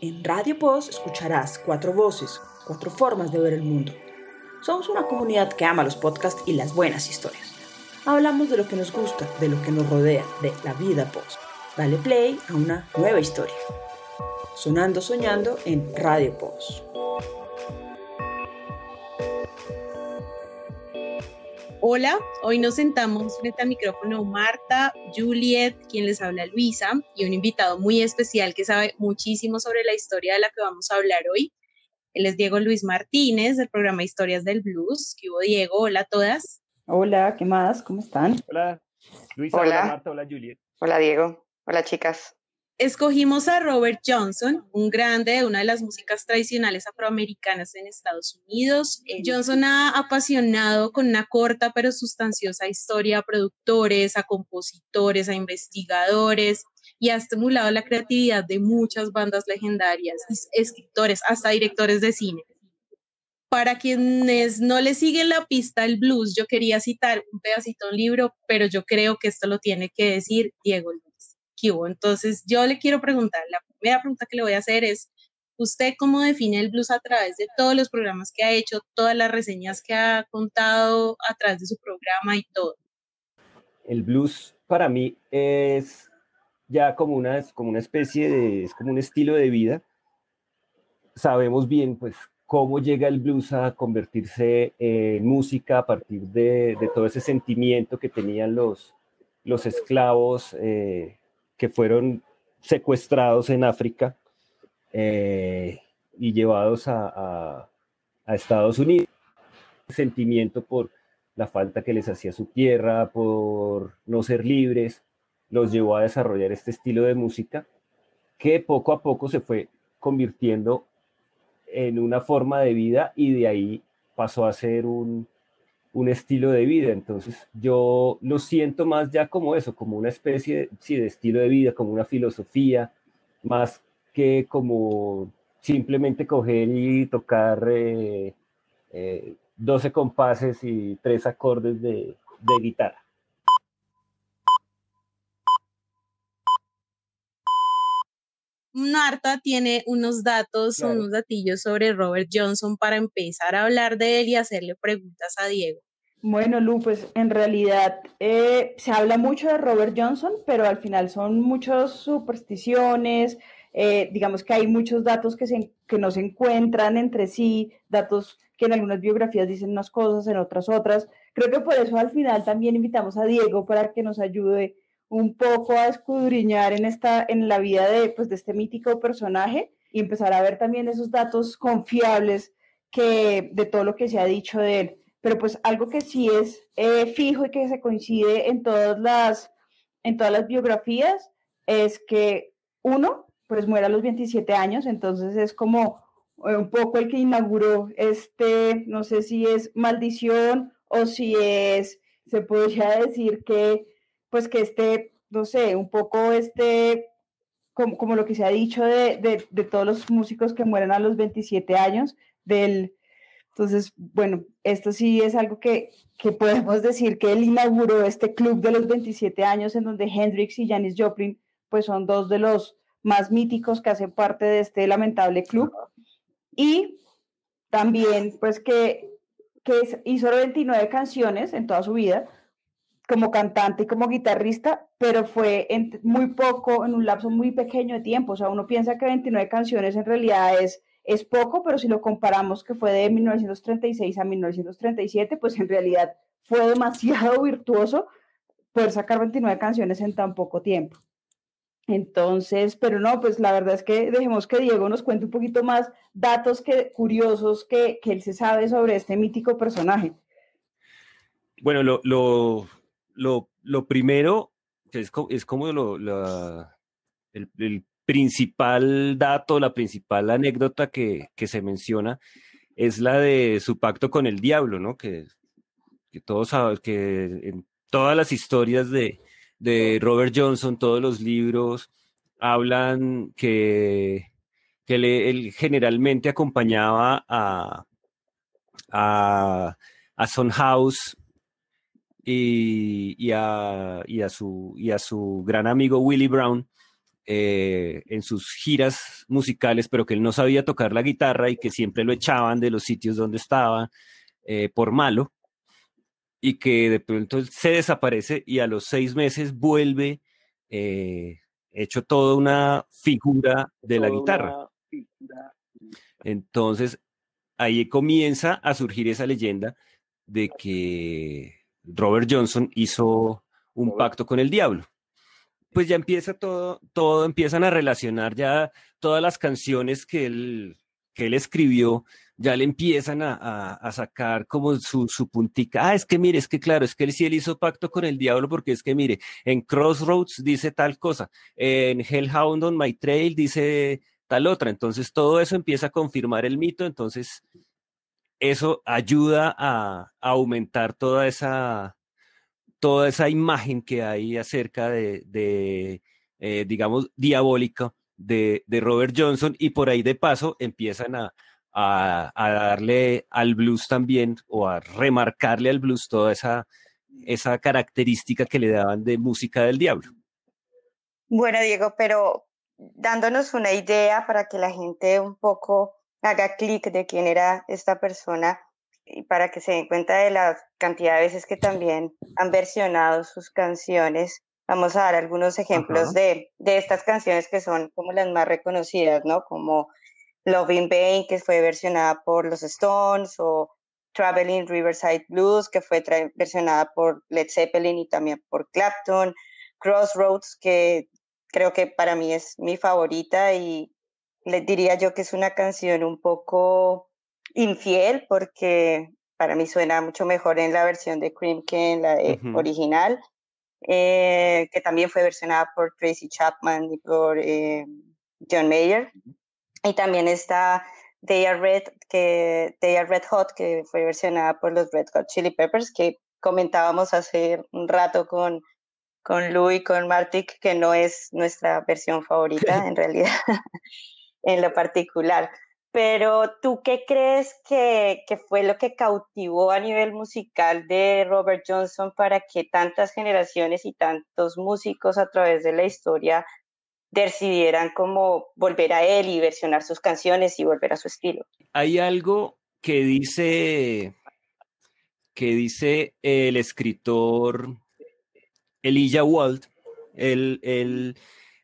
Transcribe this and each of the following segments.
En Radio Post escucharás cuatro voces, cuatro formas de ver el mundo. Somos una comunidad que ama los podcasts y las buenas historias. Hablamos de lo que nos gusta, de lo que nos rodea, de la vida post. Dale play a una nueva historia. Sonando Soñando en Radio Post. Hola, hoy nos sentamos frente al micrófono Marta, Juliet, quien les habla Luisa, y un invitado muy especial que sabe muchísimo sobre la historia de la que vamos a hablar hoy. Él es Diego Luis Martínez, del programa Historias del Blues. ¿Qué hubo, Diego? Hola a todas. Hola, ¿qué más? ¿Cómo están? Hola, Luisa, hola, Marta, hola Juliet. Hola Diego, hola chicas. Escogimos a Robert Johnson, un grande de una de las músicas tradicionales afroamericanas en Estados Unidos. Johnson ha apasionado con una corta pero sustanciosa historia a productores, a compositores, a investigadores y ha estimulado la creatividad de muchas bandas legendarias, escritores, hasta directores de cine. Para quienes no le siguen la pista al blues, yo quería citar un pedacito de un libro, pero yo creo que esto lo tiene que decir Diego entonces, yo le quiero preguntar, la primera pregunta que le voy a hacer es, ¿usted cómo define el blues a través de todos los programas que ha hecho, todas las reseñas que ha contado a través de su programa y todo? El blues para mí es ya como una, como una especie de, es como un estilo de vida. Sabemos bien, pues, cómo llega el blues a convertirse en música a partir de, de todo ese sentimiento que tenían los, los esclavos eh, que fueron secuestrados en África eh, y llevados a, Estados Unidos. Sentimiento por la falta que les hacía su tierra, por no ser libres, los llevó a desarrollar este estilo de música que poco a poco se fue convirtiendo en una forma de vida y de ahí pasó a ser un, un estilo de vida. Entonces yo lo siento más ya como eso, como una especie de estilo de vida, como una filosofía, más que como simplemente coger y tocar 12 eh, eh, compases y tres acordes de, guitarra. Marta tiene unos datos, unos datillos sobre Robert Johnson para empezar a hablar de él y hacerle preguntas a Diego. Bueno, Lu, pues en realidad eh, se habla mucho de Robert Johnson, pero al final son muchas supersticiones, eh, digamos que hay muchos datos que, se, que no se encuentran entre sí, datos que en algunas biografías dicen unas cosas, en otras otras. Creo que por eso al final también invitamos a Diego para que nos ayude un poco a escudriñar en, esta, en la vida de, pues, de este mítico personaje y empezar a ver también esos datos confiables que, de todo lo que se ha dicho de él. Pero pues algo que sí es eh, fijo y que se coincide en todas las, en todas las biografías es que uno, pues muere a los 27 años, entonces es como eh, un poco el que inauguró este, no sé si es maldición o si es, se podría decir que, pues que este, no sé, un poco este, como, como lo que se ha dicho de, de, todos los músicos que mueren a los 27 años, del entonces, bueno, esto sí es algo que, que podemos decir que él inauguró este club de los 27 años en donde Hendrix y Janis Joplin pues son dos de los más míticos que hacen parte de este lamentable club. Y también pues que, que hizo 29 canciones en toda su vida como cantante y como guitarrista, pero fue en muy poco, en un lapso muy pequeño de tiempo. O sea, uno piensa que 29 canciones en realidad es es poco, pero si lo comparamos que fue de 1936 a 1937, pues en realidad fue demasiado virtuoso poder sacar 29 canciones en tan poco tiempo. Entonces, pero no, pues la verdad es que dejemos que Diego nos cuente un poquito más datos que, curiosos que, que él se sabe sobre este mítico personaje. Bueno, lo, lo, lo, lo primero es, es como lo, el, el, principal dato, la principal anécdota que, se menciona es la de su pacto con el diablo, ¿no? Que, todos saben que en todas las historias de, Robert Johnson, todos los libros hablan que, que él generalmente acompañaba a, a, a Son House y, a, y, a su, y a su gran amigo Willie Brown eh, en sus giras musicales, pero que él no sabía tocar la guitarra y que siempre lo echaban de los sitios donde estaba eh, por malo, y que de pronto se desaparece y a los seis meses vuelve eh, hecho toda una figura de la guitarra. Entonces, ahí comienza a surgir esa leyenda de que Robert Johnson hizo un pacto con el diablo. Pues ya empieza todo, todo empiezan a relacionar ya todas las canciones que él, que él escribió, ya le empiezan a, sacar como su, su, puntica. Ah, es que mire, es que claro, es que él sí él hizo pacto con el diablo porque es que mire, en Crossroads dice tal cosa, en Hellhound on My Trail dice tal otra. Entonces todo eso empieza a confirmar el mito, entonces eso ayuda a, aumentar toda esa, toda esa imagen que hay acerca de, eh, digamos, diabólica de, Robert Johnson y por ahí de paso empiezan a, darle al blues también o a remarcarle al blues toda esa, esa característica que le daban de música del diablo. Bueno, Diego, pero dándonos una idea para que la gente un poco haga clic de quién era esta persona y para que se den cuenta de la cantidad de veces que también han versionado sus canciones. Vamos a dar algunos ejemplos de, de, estas canciones que son como las más reconocidas, ¿no? Como Love in Vain, que fue versionada por los Stones, o Traveling Riverside Blues, que fue versionada por Led Zeppelin y también por Clapton, Crossroads, que creo que para mí es mi favorita y les diría yo que es una canción un poco infiel porque para mí suena mucho mejor en la versión de Cream que en la original, eh, que también fue versionada por Tracy Chapman y por eh, John Mayer. Y también está They Are Red, que They Are Red Hot, que fue versionada por los Red Hot Chili Peppers, que comentábamos hace un rato con, con Lou y con Martic, que no es nuestra versión favorita en realidad en lo particular. Pero tú qué crees que, que, fue lo que cautivó a nivel musical de Robert Johnson para que tantas generaciones y tantos músicos a través de la historia decidieran como volver a él y versionar sus canciones y volver a su estilo? Hay algo que dice que dice el escritor Elijah Wald. Él, él,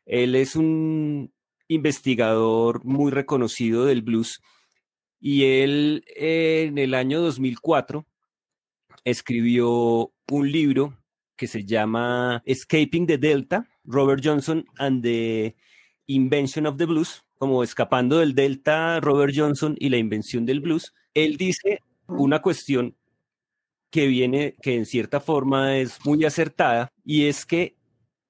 él es un investigador muy reconocido del blues y él en el año 2004 escribió un libro que se llama Escaping the Delta, Robert Johnson and the Invention of the Blues, como escapando del Delta, Robert Johnson y la invención del blues. Él dice una cuestión que viene, que en cierta forma es muy acertada, y es que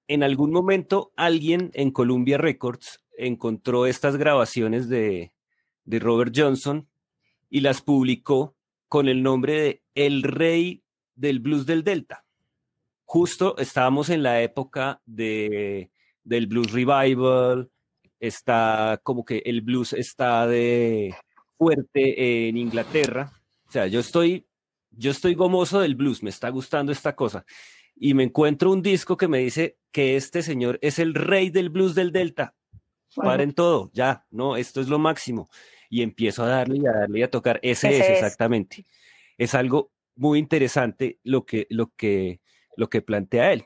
en algún momento alguien en Columbia Records encontró estas grabaciones de, Robert Johnson y las publicó con el nombre de El Rey del Blues del Delta. Justo estábamos en la época de, del Blues Revival, está como que el blues está de fuerte en Inglaterra. O sea, yo estoy, yo estoy gomoso del blues, me está gustando esta cosa. Y me encuentro un disco que me dice que este señor es el rey del blues del Delta paren todo, ya, no, esto es lo máximo. Y empiezo a darle y a darle y a tocar. Ese, es, exactamente. Es algo muy interesante lo que, lo que, lo que plantea él.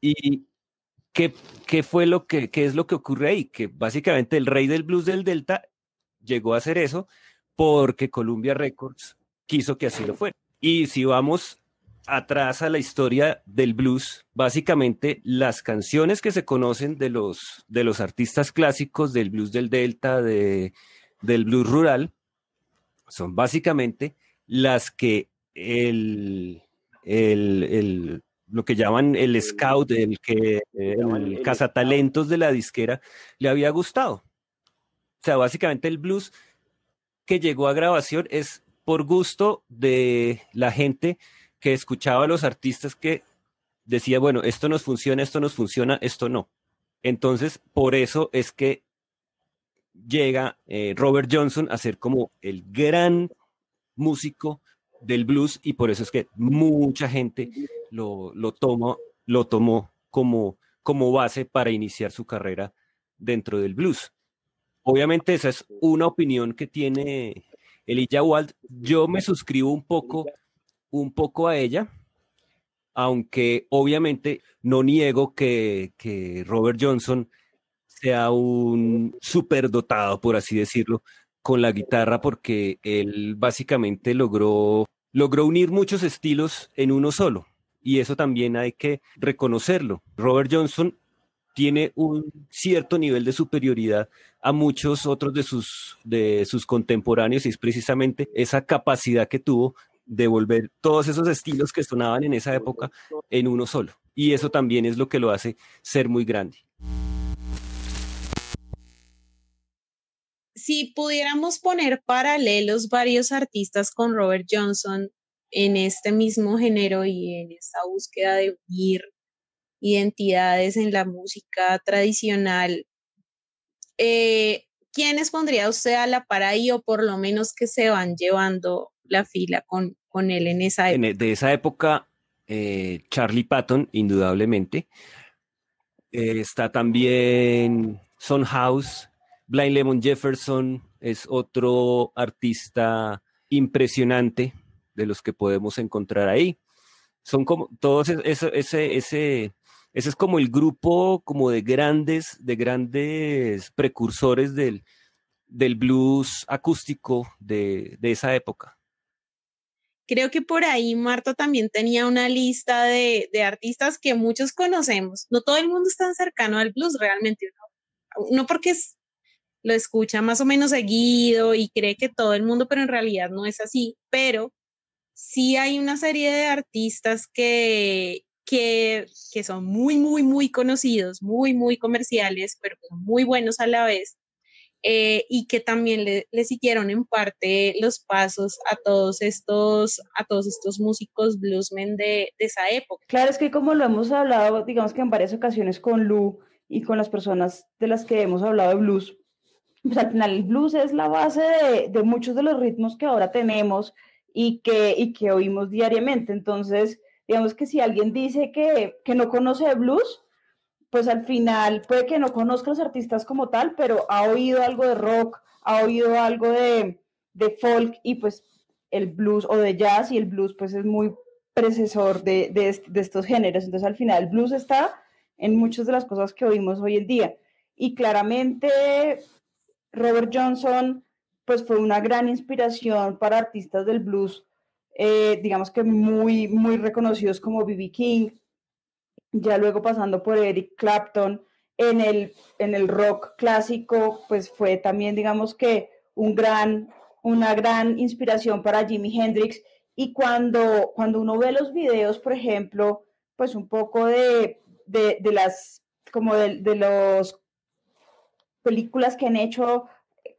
Y ¿qué, qué fue lo que, qué es lo que ocurre ahí? Que básicamente el rey del blues del Delta llegó a hacer eso porque Columbia Records quiso que así lo fuera. Y si vamos atrás a la historia del blues, básicamente las canciones que se conocen de los, de los artistas clásicos del blues del Delta, de, del blues rural, son básicamente las que el, el, lo que llaman el scout, el que el cazatalentos de la disquera le había gustado. O sea, básicamente el blues que llegó a grabación es por gusto de la gente que escuchaba a los artistas que decía, bueno, esto nos funciona, esto nos funciona, esto no. Entonces, por eso es que llega eh, Robert Johnson a ser como el gran músico del blues y por eso es que mucha gente lo, lo, lo tomó como, como base para iniciar su carrera dentro del blues. Obviamente esa es una opinión que tiene Elijah Wald. Yo me suscribo un poco, un poco a ella, aunque obviamente no niego que, que Robert Johnson sea un superdotado, por así decirlo, con la guitarra, porque él básicamente logró, logró unir muchos estilos en uno solo. Y eso también hay que reconocerlo. Robert Johnson tiene un cierto nivel de superioridad a muchos otros de sus, de sus contemporáneos y es precisamente esa capacidad que tuvo de volver todos esos estilos que sonaban en esa época en uno solo. Y eso también es lo que lo hace ser muy grande. Si pudiéramos poner paralelos varios artistas con Robert Johnson en este mismo género y en esta búsqueda de unir identidades en la música tradicional, eh, ¿quiénes pondría usted a la par ahí o por lo menos que se van llevando la fila con, con él en esa época. E, de esa época, eh, Charlie Patton, indudablemente. Eh, está también Son House, Blind Lemon Jefferson es otro artista impresionante de los que podemos encontrar ahí. Son como todos ese, ese, ese, ese es como el grupo como de grandes, de grandes precursores del, del blues acústico de, de esa época. Creo que por ahí Marta también tenía una lista de, artistas que muchos conocemos. No todo el mundo es tan cercano al blues realmente. No, porque lo escucha más o menos seguido y cree que todo el mundo, pero en realidad no es así. Pero sí hay una serie de artistas que, que, que son muy, muy, muy conocidos, muy, muy comerciales, pero muy buenos a la vez eh, y que también le, siguieron en parte los pasos a todos estos, a todos estos músicos bluesmen de, de, esa época. Claro, es que como lo hemos hablado, digamos que en varias ocasiones con Lu y con las personas de las que hemos hablado de blues, pues al final el blues es la base de, de muchos de los ritmos que ahora tenemos y que, y que oímos diariamente. Entonces, digamos que si alguien dice que, que no conoce blues, pues al final puede que no conozca los artistas como tal, pero ha oído algo de rock, ha oído algo de, folk y pues el blues o de jazz y el blues pues es muy precesor de, de, estos géneros. Entonces al final el blues está en muchas de las cosas que oímos hoy en día. Y claramente Robert Johnson pues fue una gran inspiración para artistas del blues, eh, digamos que muy, muy reconocidos como B.B. King, ya luego pasando por Eric Clapton, en el, en el rock clásico, pues fue también, digamos que, un gran, una gran inspiración para Jimi Hendrix. Y cuando, cuando uno ve los videos, por ejemplo, pues un poco de, de, las, como de, películas que han hecho,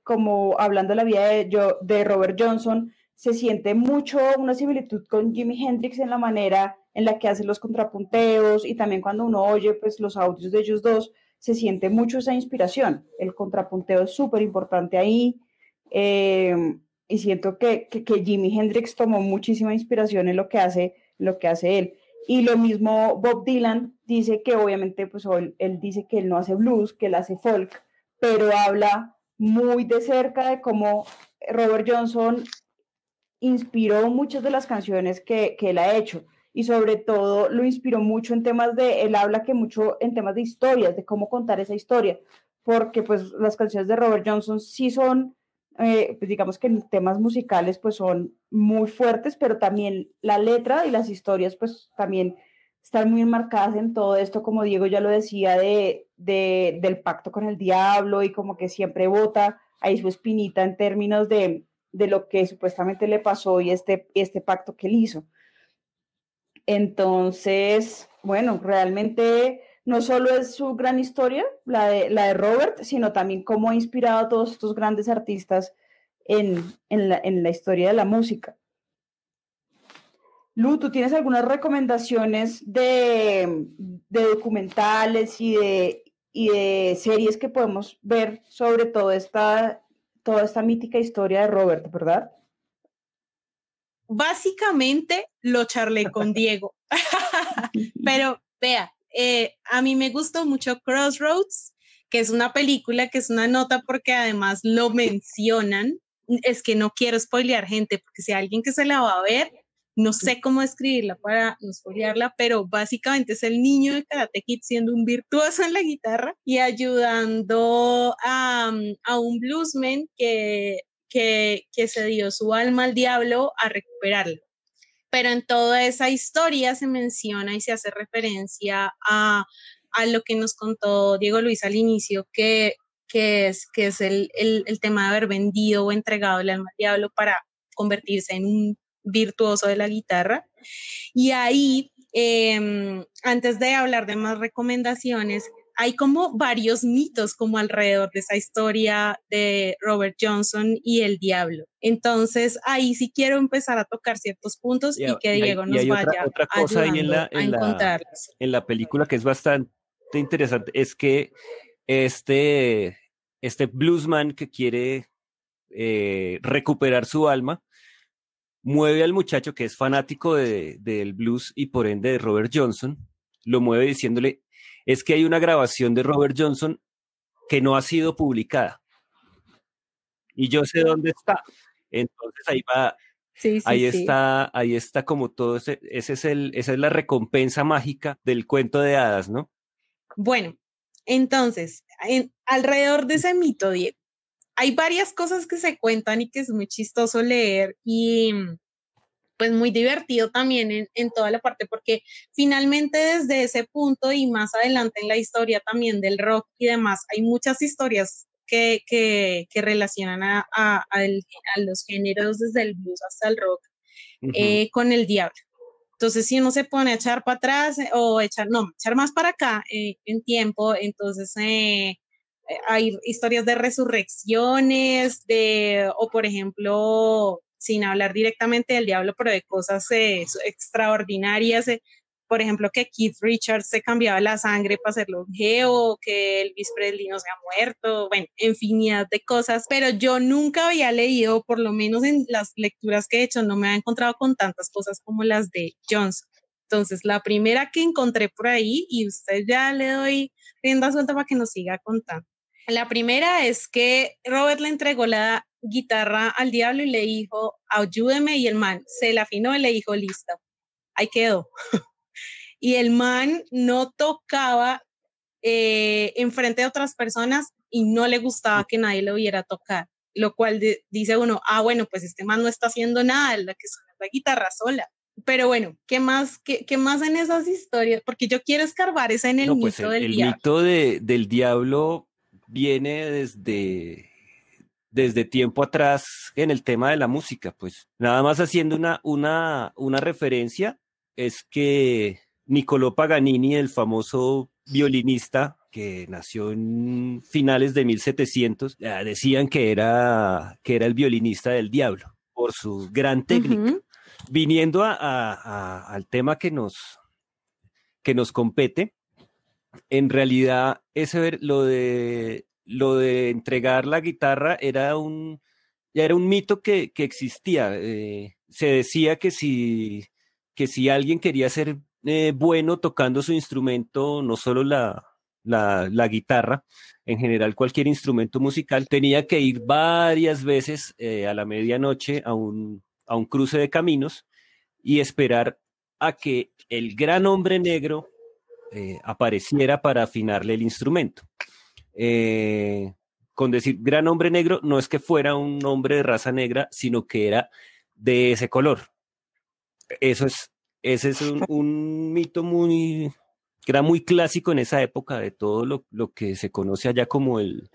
como hablando de la vida de, de Robert Johnson, se siente mucho una similitud con Jimi Hendrix en la manera en la que hace los contrapunteos y también cuando uno oye pues los audios de ellos dos, se siente mucho esa inspiración. El contrapunteo es súper importante ahí eh, y siento que, que, que, Jimi Hendrix tomó muchísima inspiración en lo que hace, lo que hace él. Y lo mismo Bob Dylan dice que obviamente pues él, él dice que él no hace blues, que él hace folk, pero habla muy de cerca de cómo Robert Johnson inspiró muchas de las canciones que, que él ha hecho y sobre todo lo inspiró mucho en temas de, él habla que mucho en temas de historias, de cómo contar esa historia, porque pues las canciones de Robert Johnson sí son, eh, pues digamos que en temas musicales pues son muy fuertes, pero también la letra y las historias pues también están muy enmarcadas en todo esto, como Diego ya lo decía, de, de del pacto con el diablo y como que siempre vota ahí su espinita en términos de, de lo que supuestamente le pasó y este, este pacto que él hizo. Entonces, bueno, realmente no solo es su gran historia, la de, la de Robert, sino también cómo ha inspirado a todos estos grandes artistas en, la, historia de la música. Lu, ¿tú tienes algunas recomendaciones de, documentales y de, y de, series que podemos ver sobre toda esta, toda esta mítica historia de Robert, verdad? Básicamente lo charlé con Diego. Pero vea, eh, a mí me gustó mucho Crossroads, que es una película, que es una nota porque además lo mencionan. Es que no quiero spoilear gente, porque si hay alguien que se la va a ver, no sé cómo escribirla para no spoilearla, pero básicamente es el niño de Karate Kid siendo un virtuoso en la guitarra y ayudando a, a un bluesman que, que, que se dio su alma al diablo a recuperarlo pero en toda esa historia se menciona y se hace referencia a, a lo que nos contó Diego Luis al inicio, que, que es, que es el, el, el, tema de haber vendido o entregado el alma al diablo para convertirse en un virtuoso de la guitarra. Y ahí, eh, antes de hablar de más recomendaciones, hay como varios mitos como alrededor de esa historia de Robert Johnson y el diablo. Entonces ahí sí quiero empezar a tocar ciertos puntos y, que Diego nos vaya otra, cosa ahí en la, en la, en la película que es bastante interesante es que este, este bluesman que quiere eh, recuperar su alma mueve al muchacho que es fanático del de, blues y por ende de Robert Johnson, lo mueve diciéndole, es que hay una grabación de Robert Johnson que no ha sido publicada. Y yo sé dónde está. Entonces ahí va, sí, sí, ahí sí. está, ahí está como todo ese, ese es el, esa es la recompensa mágica del cuento de hadas, ¿no? Bueno, entonces, en, alrededor de ese mito, Diego, hay varias cosas que se cuentan y que es muy chistoso leer y pues muy divertido también en, en, toda la parte, porque finalmente desde ese punto y más adelante en la historia también del rock y demás, hay muchas historias que, que, que relacionan a, a, a, el, a, los géneros desde el blues hasta el rock uh -huh. eh, con el diablo. Entonces, si uno se pone a echar para atrás eh, o echar, no, echar más para acá eh, en tiempo, entonces eh, hay historias de resurrecciones, de, o por ejemplo, sin hablar directamente del diablo, pero de cosas eh, extraordinarias, eh, por ejemplo, que Keith Richards se cambiaba la sangre para hacerlo geo, que Elvis Presley no se ha muerto, bueno, infinidad de cosas, pero yo nunca había leído, por lo menos en las lecturas que he hecho, no me había encontrado con tantas cosas como las de Johnson. Entonces, la primera que encontré por ahí, y usted ya le doy rienda suelta para que nos siga contando. La primera es que Robert le entregó la guitarra al diablo y le dijo, ayúdeme, y el man se la afinó y le dijo, listo, ahí quedó. y el man no tocaba eh, enfrente de otras personas y no le gustaba que nadie lo viera tocar, lo cual dice uno, ah, bueno, pues este man no está haciendo nada, la que suena la guitarra sola. Pero bueno, ¿qué más, qué, qué, más en esas historias? Porque yo quiero escarbar esa en el no, mito pues el, del el diablo. mito de, del diablo viene desde, desde tiempo atrás en el tema de la música, pues nada más haciendo una, una, una referencia, es que Niccolò Paganini, el famoso violinista que nació en finales de 1700, decían que era, que era el violinista del diablo por su gran técnica. Uh -huh. Viniendo a, a, a, al tema que nos, que nos compete, en realidad ese lo de lo de entregar la guitarra era un ya era un mito que, que existía eh, se decía que si que si alguien quería ser eh, bueno tocando su instrumento no solo la, la, guitarra en general cualquier instrumento musical tenía que ir varias veces eh, a la medianoche a un, a un cruce de caminos y esperar a que el gran hombre negro eh, apareciera para afinarle el instrumento. Eh, con decir gran hombre negro, no es que fuera un hombre de raza negra, sino que era de ese color. Eso es, ese es un, un mito muy, que era muy clásico en esa época de todo lo, lo, que se conoce allá como el,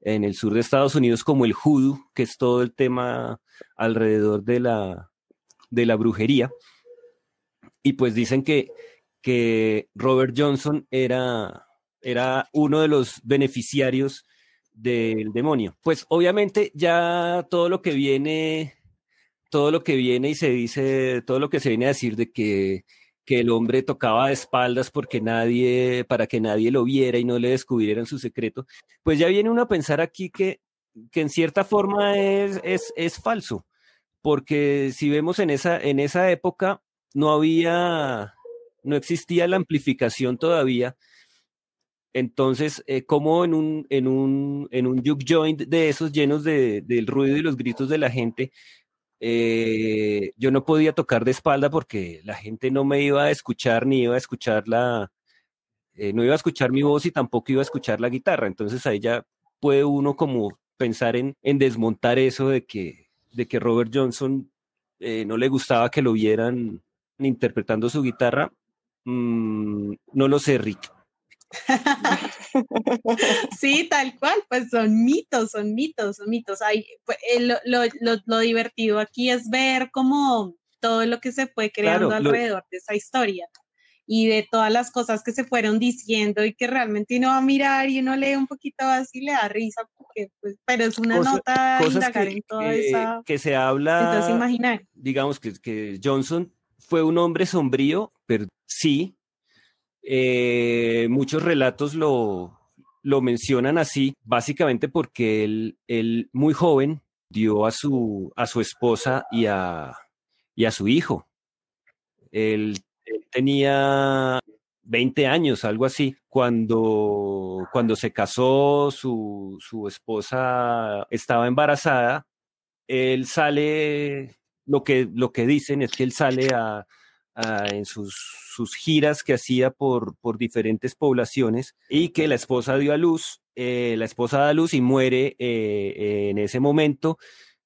en el sur de Estados Unidos como el hoodoo, que es todo el tema alrededor de la, de la brujería. Y pues dicen que que Robert Johnson era, era uno de los beneficiarios del demonio. Pues obviamente ya todo lo que viene, todo lo que viene y se dice, todo lo que se viene a decir de que, que el hombre tocaba de espaldas porque nadie, para que nadie lo viera y no le descubrieran su secreto, pues ya viene uno a pensar aquí que, que en cierta forma es, es, es falso, porque si vemos en esa, en esa época no había no existía la amplificación todavía. Entonces, eh, como en un, en, un, en un juke joint de esos llenos de, del ruido y los gritos de la gente, eh, yo no podía tocar de espalda porque la gente no me iba a escuchar ni iba a escuchar la, eh, no iba a escuchar mi voz y tampoco iba a escuchar la guitarra. Entonces ahí ya puede uno como pensar en, en desmontar eso de que, de que Robert Johnson no le gustaba que lo vieran interpretando su guitarra. Mm, no lo sé, Rick. sí, tal cual, pues son mitos, son mitos, son mitos. Hay, pues, eh, lo, lo, lo, divertido aquí es ver como todo lo que se fue creando alrededor de esa historia y de todas las cosas que se fueron diciendo y que realmente uno va a mirar y uno lee un poquito así y le da risa, porque, pues, pero es una nota cosas que, en toda esa... Que se habla, digamos que, que Johnson fue un hombre sombrío, pero sí, eh, muchos relatos lo, lo mencionan así, básicamente porque él, él, muy joven dio a su, a su esposa y a, y a su hijo. Él tenía 20 años, algo así, cuando, cuando se casó, su, su esposa estaba embarazada, él sale, lo que, lo que dicen es que él sale a, en sus, sus, giras que hacía por, por, diferentes poblaciones y que la esposa dio a luz, eh, la esposa da a luz y muere eh, en ese momento,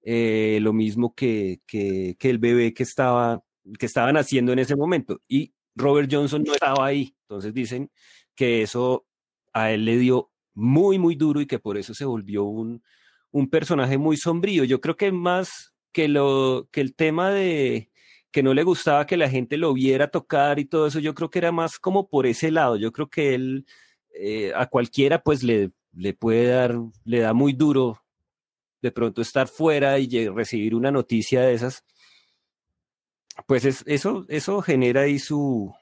eh, lo mismo que, que, que, el bebé que estaba que estaban haciendo en ese momento. Y Robert Johnson no estaba ahí. Entonces dicen que eso a él le dio muy, muy duro y que por eso se volvió un, un personaje muy sombrío. Yo creo que más que, lo, que el tema de que no le gustaba que la gente lo viera tocar y todo eso, yo creo que era más como por ese lado. Yo creo que él eh, a cualquiera pues le, le puede dar, le da muy duro de pronto estar fuera y recibir una noticia de esas pues eso, eso genera ahí su,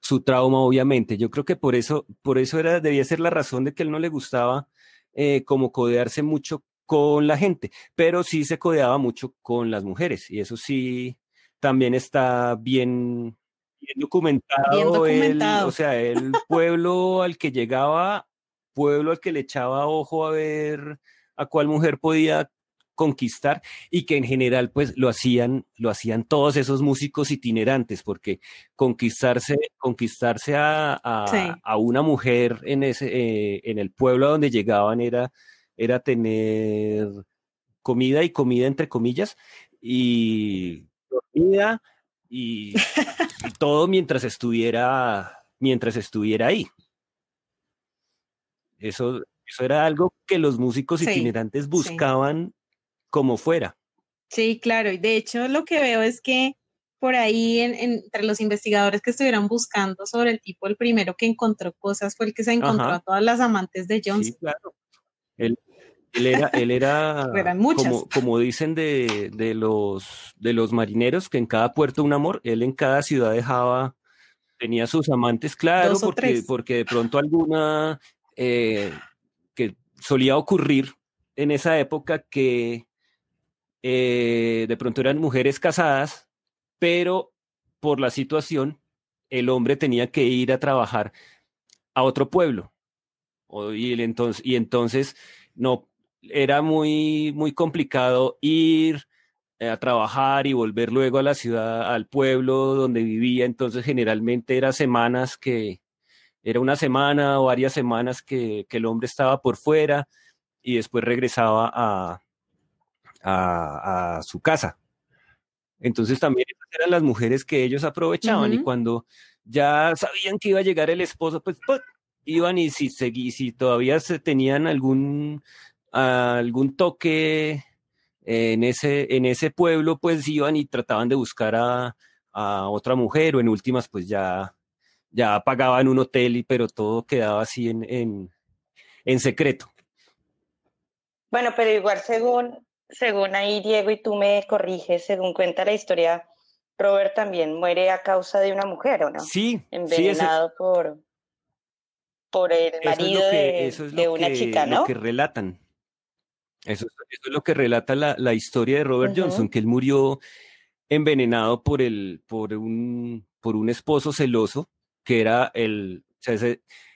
su trauma, obviamente. Yo creo que por eso, por eso era, debía ser la razón de que él no le gustaba eh, como codearse mucho con la gente, pero sí se codeaba mucho con las mujeres, y eso sí también está bien, bien documentado. o sea, el pueblo al que llegaba, pueblo al que le echaba ojo a ver a cuál mujer podía conquistar y que en general pues lo hacían, lo hacían todos esos músicos itinerantes, porque conquistarse, conquistarse a, a, una mujer en, ese, eh, en el pueblo donde llegaban era, era tener comida y comida entre comillas y y, todo mientras estuviera, mientras estuviera ahí. Eso, eso era algo que los músicos itinerantes buscaban como fuera. Sí, claro, y de hecho lo que veo es que por ahí entre los investigadores que estuvieron buscando sobre el tipo, el primero que encontró cosas fue el que se encontró a todas las amantes de Johnson. Sí, claro. Él, era, él era como, como, dicen de, de, los, de los marineros, que en cada puerto un amor, él en cada ciudad dejaba, tenía sus amantes, claro, porque, porque de pronto alguna eh, que solía ocurrir en esa época que eh, de pronto eran mujeres casadas, pero por la situación, el hombre tenía que ir a trabajar a otro pueblo. Y, entonces, y entonces no, era muy, muy complicado ir eh, a trabajar y volver luego a la ciudad, al pueblo donde vivía. Entonces generalmente era semanas que, era una semana o varias semanas que, que el hombre estaba por fuera y después regresaba a, a, su casa. Entonces también eran las mujeres que ellos aprovechaban y cuando ya sabían que iba a llegar el esposo, pues, iban y si, si todavía se tenían algún, algún toque en ese, en ese pueblo, pues iban y trataban de buscar a, a otra mujer o en últimas, pues ya, ya pagaban un hotel, y, pero todo quedaba así en, en, en secreto. Bueno, pero igual según según ahí Diego y tú me corriges, según cuenta la historia, Robert también muere a causa de una mujer, ¿o no? Sí. Envenenado por, por el marido de, una chica, ¿no? Lo que relatan. Eso, es lo que relata la, historia de Robert Johnson, que él murió envenenado por, el, por, un, por un esposo celoso, que era el,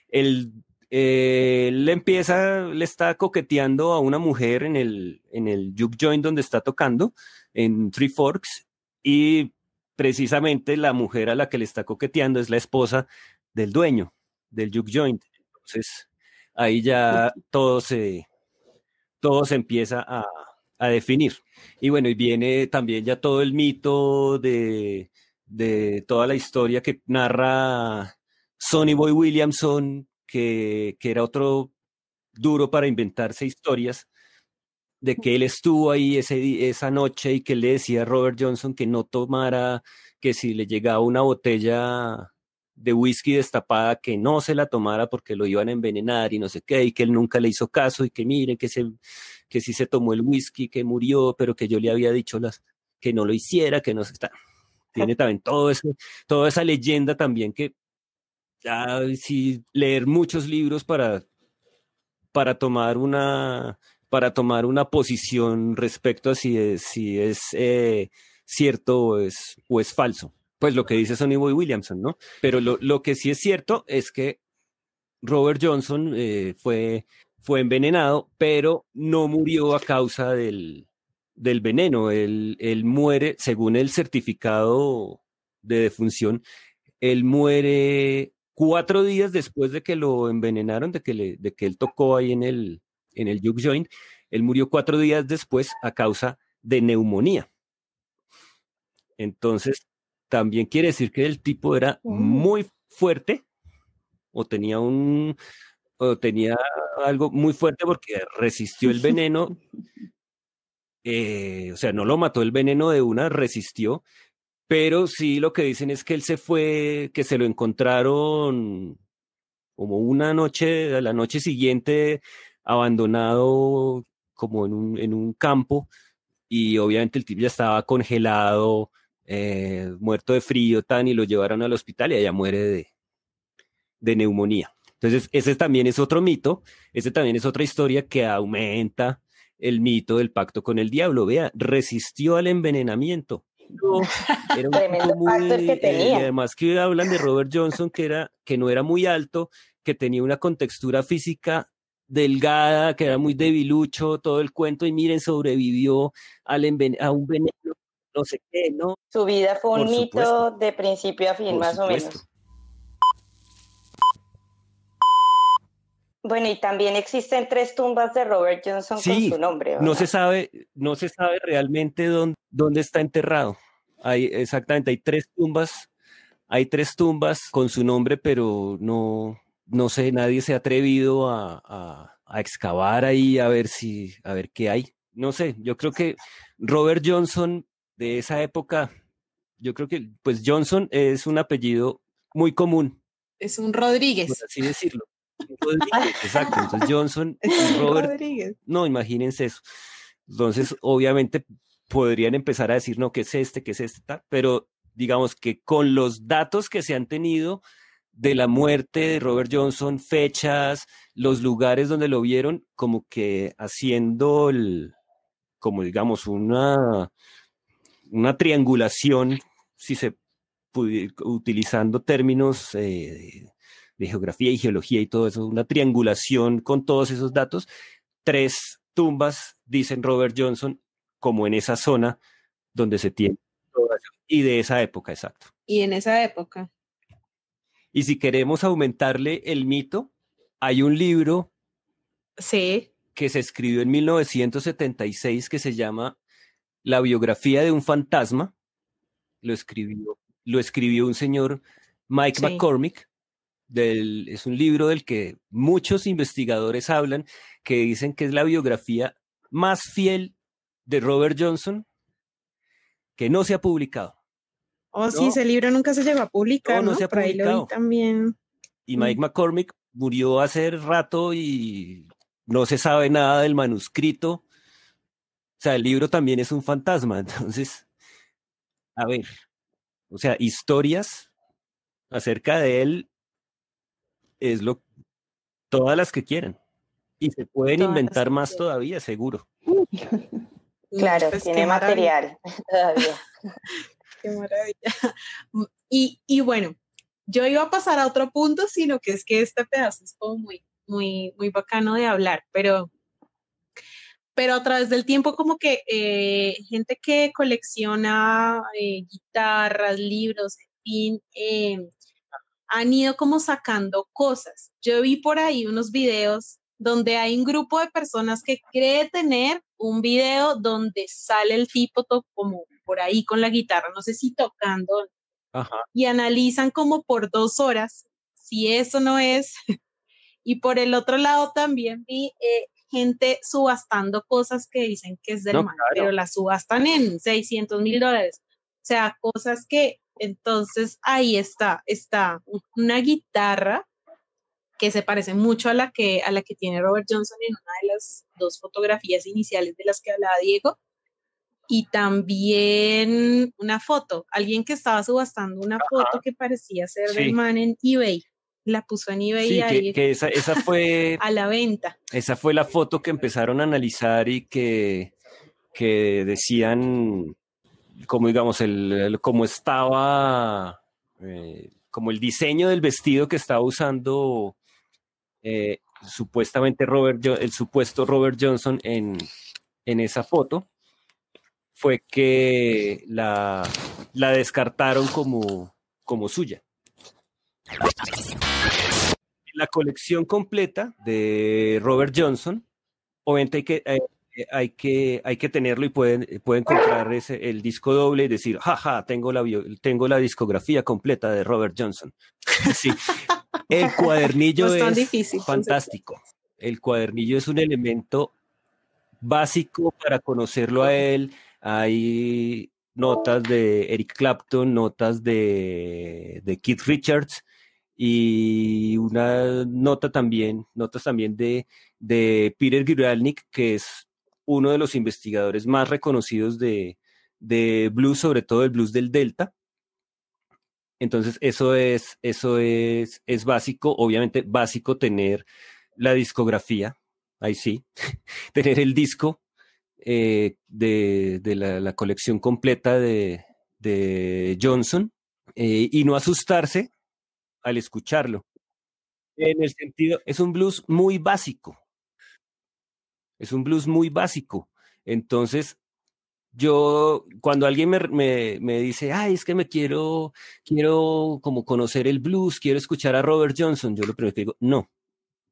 el, eh, él empieza, le está coqueteando a una mujer en el, en el juke joint donde está tocando, en Three Forks, y precisamente la mujer a la que le está coqueteando es la esposa del dueño del juke joint. Entonces, ahí ya todo se, todo se empieza a, a definir. Y bueno, y viene también ya todo el mito de, de toda la historia que narra Sonny Boy Williamson, que, que, era otro duro para inventarse historias, de que él estuvo ahí ese, esa noche y que le decía a Robert Johnson que no tomara, que si le llegaba una botella de whisky destapada, que no se la tomara porque lo iban a envenenar y no sé qué, y que él nunca le hizo caso y que mire que, se, que sí se tomó el whisky, que murió, pero que yo le había dicho las, que no lo hiciera, que no se está. Tiene también todo eso, toda esa leyenda también que ya sí leer muchos libros para, para tomar una para tomar una posición respecto a si es, si es eh, cierto o es, o es falso. Pues lo que dice Sonny Boy Williamson, ¿no? Pero lo, lo que sí es cierto es que Robert Johnson eh, fue, fue envenenado, pero no murió a causa del, del veneno. Él, él muere, según el certificado de defunción, él muere cuatro días después de que lo envenenaron, de que, le, de que él tocó ahí en el, en el juke joint, él murió cuatro días después a causa de neumonía. Entonces, también quiere decir que el tipo era Oh. muy fuerte o tenía un o tenía algo muy fuerte porque resistió el veneno. eh, o sea, no lo mató el veneno de una, resistió, pero sí lo que dicen es que él se fue, que se lo encontraron como una noche, a la noche siguiente, abandonado como en un, en un campo, y obviamente el tipo ya estaba congelado, eh, muerto de frío, tan, y lo llevaron al hospital y allá muere de, de neumonía. Entonces, ese también es otro mito, ese también es otra historia que aumenta el mito del pacto con el diablo. Vea, resistió al envenenamiento. No, era un el que eh, tenía. y además que hablan de Robert Johnson, que, era, que no era muy alto, que tenía una contextura física delgada, que era muy debilucho, todo el cuento, y miren, sobrevivió al enven- a un veneno, no sé qué, ¿no? Su vida fue un Por mito supuesto. de principio a fin, Por más o menos. Bueno, y también existen tres tumbas de Robert Johnson Sí, con su nombre. No se sabe, no se sabe realmente dónde, dónde está enterrado. Hay exactamente, hay tres tumbas, hay tres tumbas con su nombre, pero no, no sé, nadie se ha atrevido a, a- a excavar ahí a ver si, a ver qué hay. No sé, yo creo que Robert Johnson de esa época, yo creo que, pues Johnson es un apellido muy común, Es un por Rodríguez. así decirlo. Rodríguez, Exacto, entonces Johnson y Robert Rodríguez. no, imagínense eso. Entonces, obviamente, podrían empezar a decir, no, ¿qué es este? ¿Qué es este? tal, Pero digamos que con los datos que se han tenido de la muerte de Robert Johnson, fechas, los lugares donde lo vieron, como que haciendo el, como digamos, una, una triangulación, si se utilizando términos eh, de, geografía y geología y todo eso, una triangulación con todos esos datos, tres tumbas, dicen Robert Johnson, como en esa zona donde se tiene y de esa época, exacto. Y en esa época. Y si queremos aumentarle el mito, hay un libro Sí. que se escribió en 1976 que se llama La biografía de un fantasma. Lo escribió, lo escribió un señor Mike Sí. McCormick. Del, es un libro del que muchos investigadores hablan, que dicen que es la biografía más fiel de Robert Johnson que no se ha publicado. Oh, sí, ese libro nunca se llegó a publicar, No, ¿no? no se ha Por ahí lo publicado. vi también. Y Mm. Mike McCormick murió hace rato y no se sabe nada del manuscrito. O sea, el libro también es un fantasma. Entonces, a ver, o sea, historias acerca de él es lo todas las que quieran. Y se pueden Todas inventar más todavía, seguro. Claro, Pues, qué tiene maravilla. material todavía. Qué maravilla. Y, y bueno, yo iba a pasar a otro punto, sino que es que este pedazo es como muy, muy, muy bacano de hablar, pero, pero a través del tiempo como que eh, gente que colecciona eh, guitarras, libros, en fin, em, han ido como sacando cosas. Yo vi por ahí unos videos donde hay un grupo de personas que cree tener un video donde sale el tipo como por ahí con la guitarra, no sé si tocando, y analizan como por dos horas si eso no es. y por el otro lado también vi eh, gente subastando cosas que dicen que es del mal, pero las subastan en 600 mil dólares. O sea, cosas que entonces ahí está, está una guitarra que se parece mucho a la que, a la que tiene Robert Johnson en una de las dos fotografías iniciales de las que hablaba Diego. Y también una foto, alguien que estaba subastando una foto que parecía ser del man en eBay. La puso en eBay sí, ahí que, esa, esa fue a la venta. Esa fue la foto que empezaron a analizar y que, que decían, como digamos, el, cómo estaba, eh, como el diseño del vestido que estaba usando eh, supuestamente Robert, el supuesto Robert Johnson en, esa foto fue que la, la descartaron como, como suya. La colección completa de Robert Johnson, obviamente hay que, eh, hay, que, hay que tenerlo y pueden, pueden comprar ese, el disco doble y decir, jaja, tengo la, tengo la discografía completa de Robert Johnson. Sí, el cuadernillo es, fantástico. El cuadernillo es un elemento básico para conocerlo a él. Hay notas de Eric Clapton, notas de, de Keith Richards y una nota también, notas también de, de Peter Guralnik, que es uno de los investigadores más reconocidos de, de blues, sobre todo el blues del Delta. Entonces, eso es, eso es, es básico, obviamente básico tener la discografía, ahí sí, tener el disco eh, de, la, colección completa de, Johnson eh, y no asustarse al escucharlo. En el sentido, es un blues muy básico. Es un blues muy básico. Entonces, yo, cuando alguien me, me, dice, ay, es que me quiero, quiero como conocer el blues, quiero escuchar a Robert Johnson, yo lo primero que digo, no,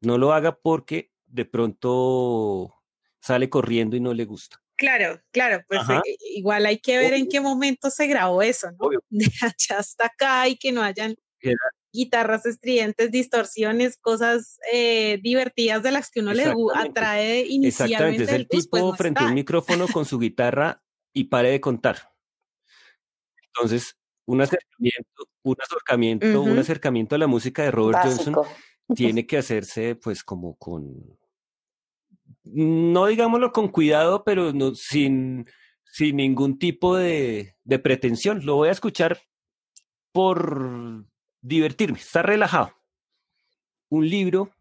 no lo haga porque de pronto sale corriendo y no le gusta. Claro, claro, pues eh, igual hay que ver en qué momento se grabó eso, ¿no? De allá hasta acá y que no hayan guitarras estridentes, distorsiones, cosas eh, divertidas de las que uno le atrae inicialmente. Exactamente, es el pues tipo frente a un micrófono con su guitarra y pare de contar. Entonces, un acercamiento, un acercamiento, un acercamiento a la música de Robert Johnson tiene que hacerse pues como con, no digámoslo con cuidado, pero no, sin, sin ningún tipo de, de pretensión. Lo voy a escuchar por divertirme, estar relajado. Un libro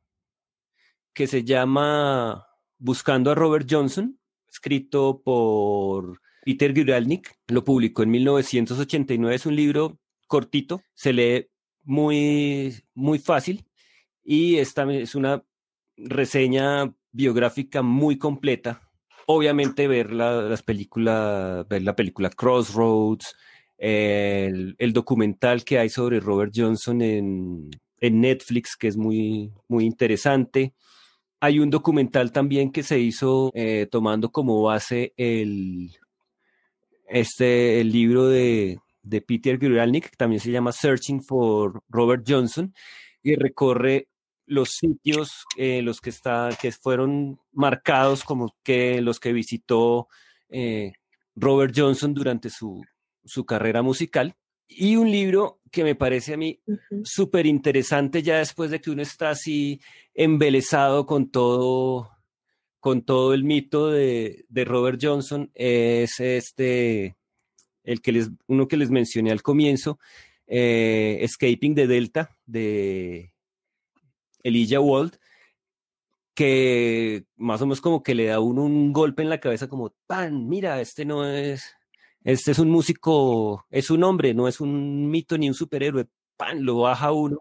que se llama Buscando a Robert Johnson, escrito por Peter Guralnik lo publicó en 1989, es un libro cortito, se lee muy, muy fácil y esta es una reseña biográfica muy completa. Obviamente ver la, las películas, ver la película Crossroads, el, documental que hay sobre Robert Johnson en, en Netflix, que es muy, muy interesante. Hay un documental también que se hizo eh, tomando como base el, este, el libro de, de Peter Guralnik, que también se llama Searching for Robert Johnson, y recorre los sitios eh, los que, está, que fueron marcados como que los que visitó eh, Robert Johnson durante su, su, carrera musical. Y un libro que me parece a mí súper interesante ya después de que uno está así embelesado con todo, con todo el mito de, Robert Johnson es este, el que les, uno que les mencioné al comienzo, eh, Escaping the Delta de Elijah Wald, que más o menos como que le da uno un golpe en la cabeza como, pan, mira, este no es, este es un músico, es un hombre, no es un mito ni un superhéroe, pan, lo baja uno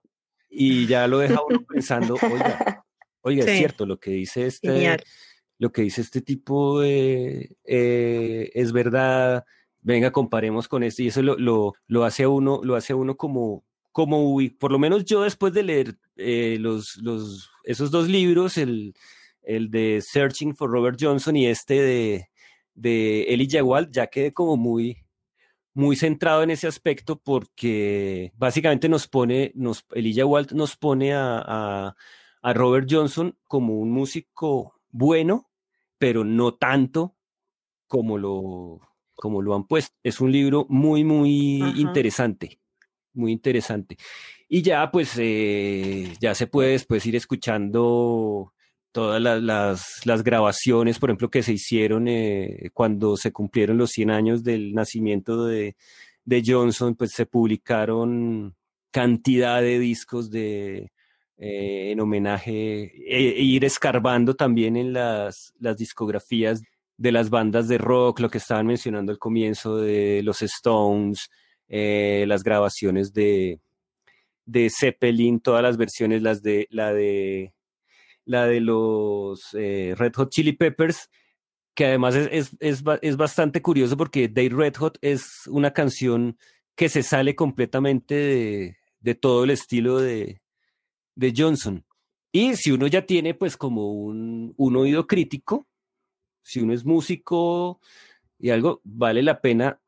y ya lo deja uno pensando, oiga, oiga, es cierto, lo que dice este, lo que dice este tipo eh, es verdad, venga, comparemos con esto, y eso lo, lo, lo hace a uno, lo hace uno como, como, por lo menos yo después de leer eh, los, los, esos dos libros, el, el de Searching for Robert Johnson y este de, de Elijah Walt, ya quedé como muy, muy centrado en ese aspecto porque básicamente nos pone, nos, Elijah Walt nos pone a, a, Robert Johnson como un músico bueno, pero no tanto como lo, como lo han puesto. Es un libro muy, muy interesante, muy interesante. Y ya, pues, eh, ya se puede después ir escuchando todas las, las, grabaciones, por ejemplo, que se hicieron eh, cuando se cumplieron los 100 años del nacimiento de, de Johnson, pues se publicaron cantidad de discos de, eh, en homenaje, e, e, ir escarbando también en las, las discografías de las bandas de rock, lo que estaban mencionando al comienzo de los Stones, eh, las grabaciones de, de Zeppelin, todas las versiones, las de la de la de los eh, Red Hot Chili Peppers, que además es, es, es, bastante curioso porque Day Red Hot es una canción que se sale completamente de, de todo el estilo de, de, Johnson. Y si uno ya tiene pues como un, un oído crítico, si uno es músico y algo, vale la pena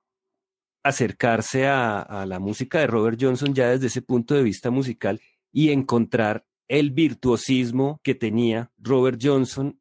acercarse a, a, la música de Robert Johnson ya desde ese punto de vista musical y encontrar el virtuosismo que tenía Robert Johnson,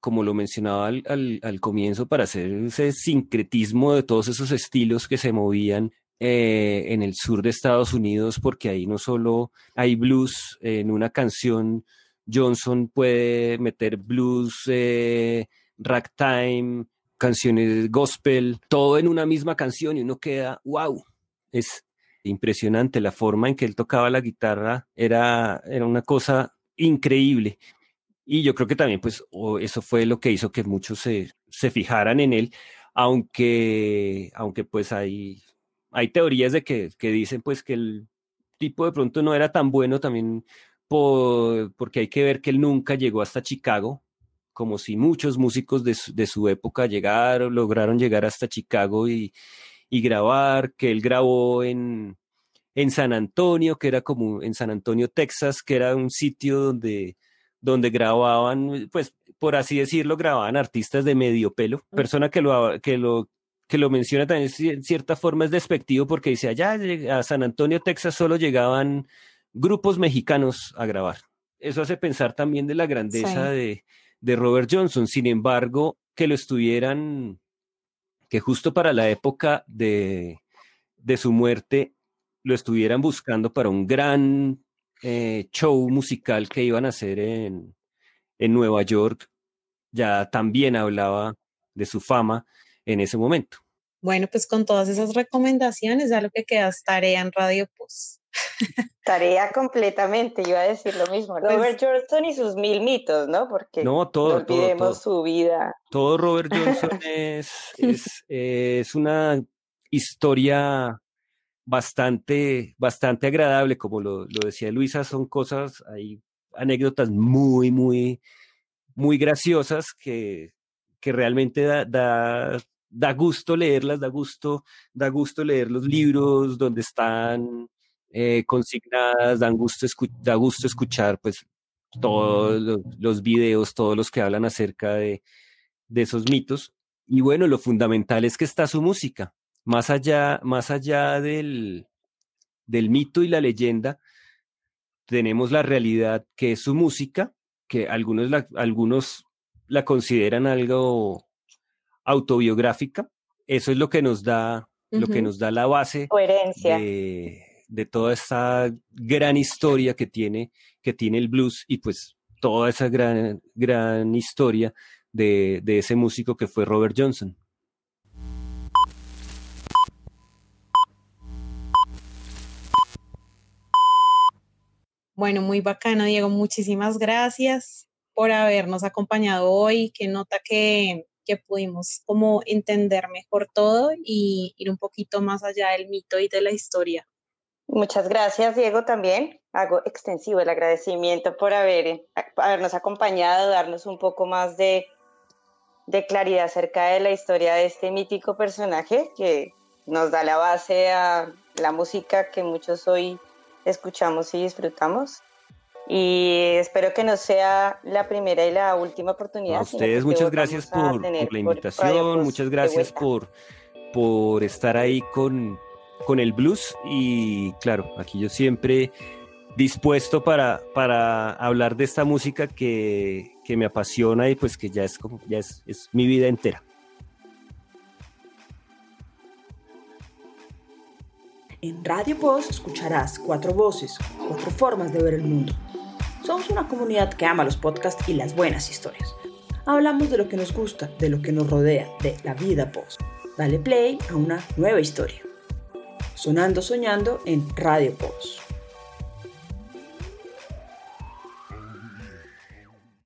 como lo mencionaba al, comienzo, para hacer ese sincretismo de todos esos estilos que se movían eh, en el sur de Estados Unidos, porque ahí no solo hay blues en una canción, Johnson puede meter blues, eh, ragtime, canciones gospel, todo en una misma canción y uno queda, wow, es impresionante. La forma en que él tocaba la guitarra era, era una cosa increíble. Y yo creo que también, pues, eso fue lo que hizo que muchos se, se fijaran en él, aunque, aunque pues hay, hay teorías de que, que, dicen pues que el tipo de pronto no era tan bueno también por, porque hay que ver que él nunca llegó hasta Chicago, como si muchos músicos de su, de su época llegaron, lograron llegar hasta Chicago y, y grabar, que él grabó en, en San Antonio, que era como en San Antonio, Texas, que era un sitio donde, donde grababan, pues por así decirlo, grababan artistas de medio pelo. Persona que lo, que lo, que lo menciona también en cierta forma es despectivo porque dice, allá a San Antonio, Texas solo llegaban grupos mexicanos a grabar. Eso hace pensar también de la grandeza de, de Robert Johnson. Sin embargo, que lo estuvieran que justo para la época de, su muerte lo estuvieran buscando para un gran eh, show musical que iban a hacer en, Nueva York, ya también hablaba de su fama en ese momento. Bueno, pues con todas esas recomendaciones, ya lo que queda tarea en Radio Post. Tarea completamente, iba a decir lo mismo. Pues Robert Johnson y sus mil mitos, ¿no? Porque no, todo, olvidemos su vida. Todo Robert Johnson es, es, una historia bastante, bastante agradable, como lo, decía Luisa, son cosas, hay anécdotas muy, muy, muy graciosas que, que realmente da, da, da gusto leerlas, da gusto, da gusto leer los libros donde están eh, consignadas, dan gusto da gusto escuchar pues todos los, videos, todos los que hablan acerca de, de, esos mitos. Y bueno, lo fundamental es que está su música. Más allá, más allá del, del mito y la leyenda, tenemos la realidad que es su música, que algunos la, algunos la consideran algo autobiográfica. Eso es lo que nos da, lo que nos da la base Coherencia. De, de toda esa gran historia que tiene, que tiene el blues y pues toda esa gran, gran historia de, de ese músico que fue Robert Johnson. Bueno, muy bacano, Diego. Muchísimas gracias por habernos acompañado hoy. Que nota que, que pudimos como entender mejor todo y ir un poquito más allá del mito y de la historia Muchas gracias, Diego, también. Hago extensivo el agradecimiento por haber, habernos acompañado, darnos un poco más de, de claridad acerca de la historia de este mítico personaje que nos da la base a la música que muchos hoy escuchamos y disfrutamos. Y espero que no sea la primera y la última oportunidad. A ustedes muchas gracias por, por, la invitación, muchas gracias por, por estar ahí con, con el blues y claro, aquí yo siempre dispuesto para, para hablar de esta música que, que me apasiona y pues que ya es como ya es, es mi vida entera. En Radio Post escucharás cuatro voces, cuatro formas de ver el mundo. Somos una comunidad que ama los podcasts y las buenas historias. Hablamos de lo que nos gusta, de lo que nos rodea, de la vida post. Dale play a una nueva historia. Sonando Soñando en Radio Post.